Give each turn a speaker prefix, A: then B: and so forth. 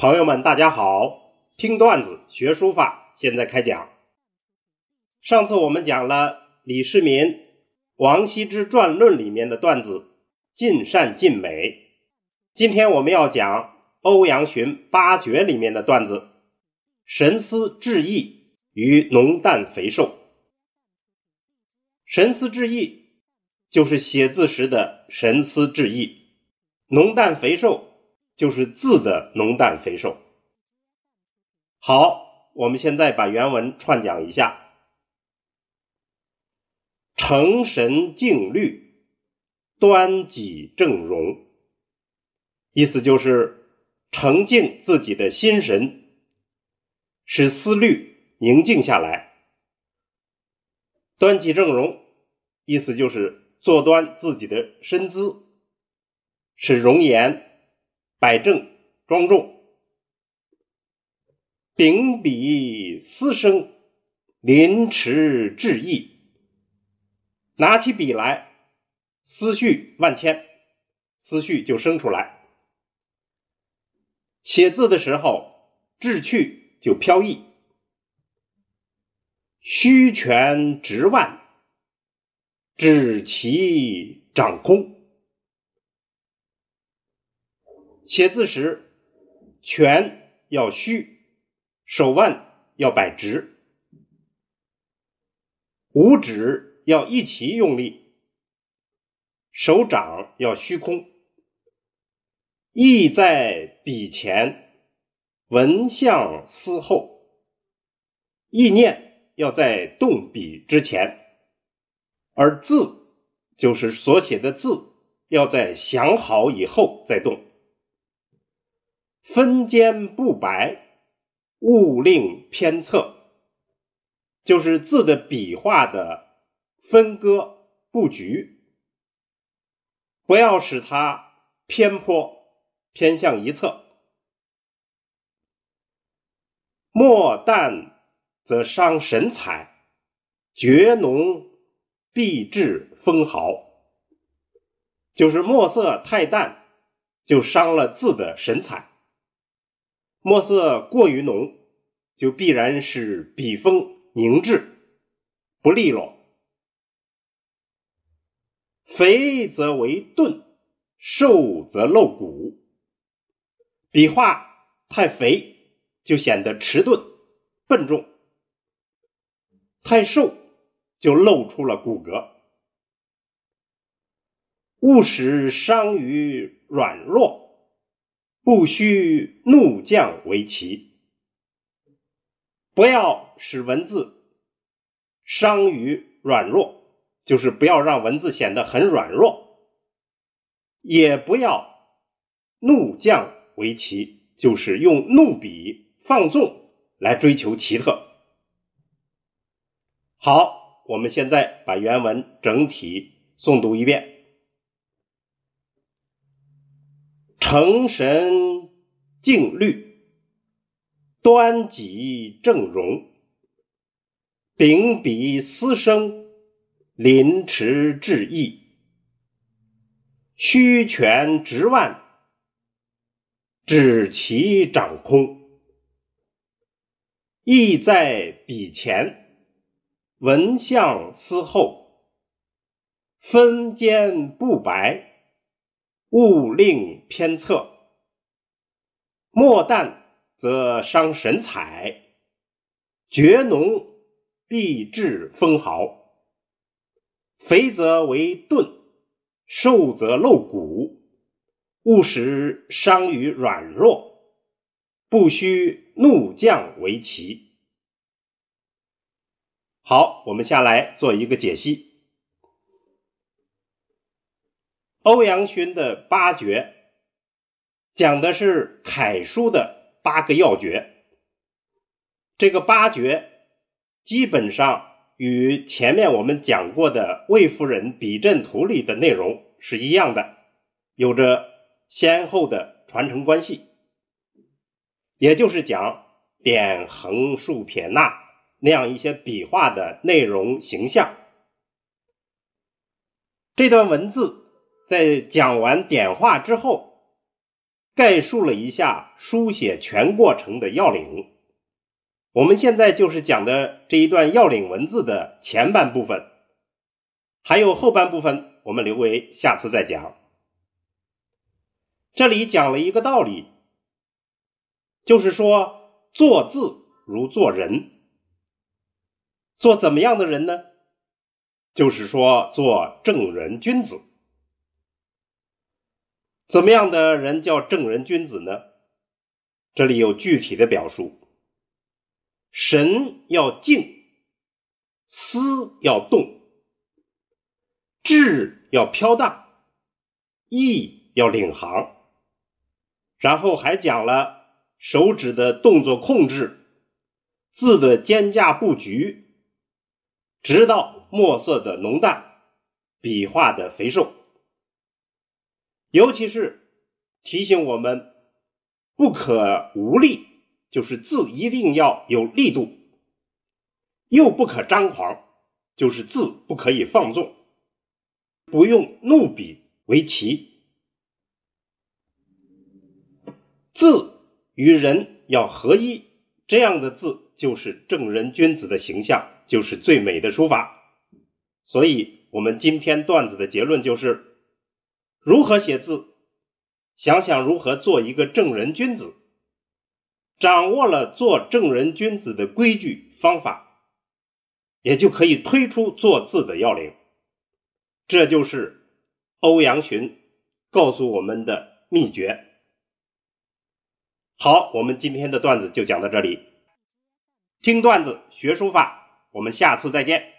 A: 朋友们，大家好！听段子学书法，现在开讲。上次我们讲了李世民《王羲之传论》里面的段子“尽善尽美”，今天我们要讲欧阳询八绝里面的段子“神思致意与浓淡肥瘦”。神思致意就是写字时的神思致意，浓淡肥瘦。就是字的浓淡肥瘦。好，我们现在把原文串讲一下：成神静虑，端己正容。意思就是澄净自己的心神，使思虑宁静下来。端己正容，意思就是坐端自己的身姿，使容颜。摆正庄重，秉笔思声，临池致意。拿起笔来，思绪万千，思绪就生出来。写字的时候，志趣就飘逸。虚拳直腕，指其掌空。写字时，拳要虚，手腕要摆直，五指要一齐用力，手掌要虚空。意在笔前，文相思后。意念要在动笔之前，而字就是所写的字，要在想好以后再动。分间不白，勿令偏侧，就是字的笔画的分割布局，不要使它偏颇偏向一侧。墨淡则伤神采，绝浓必致风毫，就是墨色太淡，就伤了字的神采。墨色过于浓，就必然使笔锋凝滞不利落。肥则为钝，瘦则露骨。笔画太肥，就显得迟钝笨重；太瘦，就露出了骨骼。勿使伤于软弱。不须怒降为奇，不要使文字伤于软弱，就是不要让文字显得很软弱；也不要怒降为奇，就是用怒笔放纵来追求奇特。好，我们现在把原文整体诵读一遍。成神静虑，端己正容。秉笔思声，临池致意。虚拳直腕，指其掌空。意在笔前，文相思后。分间不白。勿令偏侧，墨淡则伤神采，绝浓必致风毫。肥则为钝，瘦则露骨。勿使伤于软弱，不须怒降为奇。好，我们下来做一个解析。欧阳询的八绝讲的是楷书的八个要诀。这个八绝基本上与前面我们讲过的《魏夫人笔阵图》里的内容是一样的，有着先后的传承关系。也就是讲点横竖撇捺那样一些笔画的内容形象。这段文字。在讲完点画之后，概述了一下书写全过程的要领。我们现在就是讲的这一段要领文字的前半部分，还有后半部分，我们留为下次再讲。这里讲了一个道理，就是说做字如做人，做怎么样的人呢？就是说做正人君子。怎么样的人叫正人君子呢？这里有具体的表述。神要静，思要动，志要飘荡，意要领航。然后还讲了手指的动作控制，字的间架布局，直到墨色的浓淡，笔画的肥瘦。尤其是提醒我们不可无力。就是字一定要有力度，又不可张狂，就是字不可以放纵，不用怒笔为奇，字与人要合一，这样的字就是正人君子的形象，就是最美的书法。所以，我们今天段子的结论就是：如何写字，想想如何做一个正人君子。掌握了做正人君子的规矩方法，也就可以推出做字的要领。这就是欧阳询告诉我们的秘诀。好，我们今天的段子就讲到这里。听段子学书法，我们下次再见。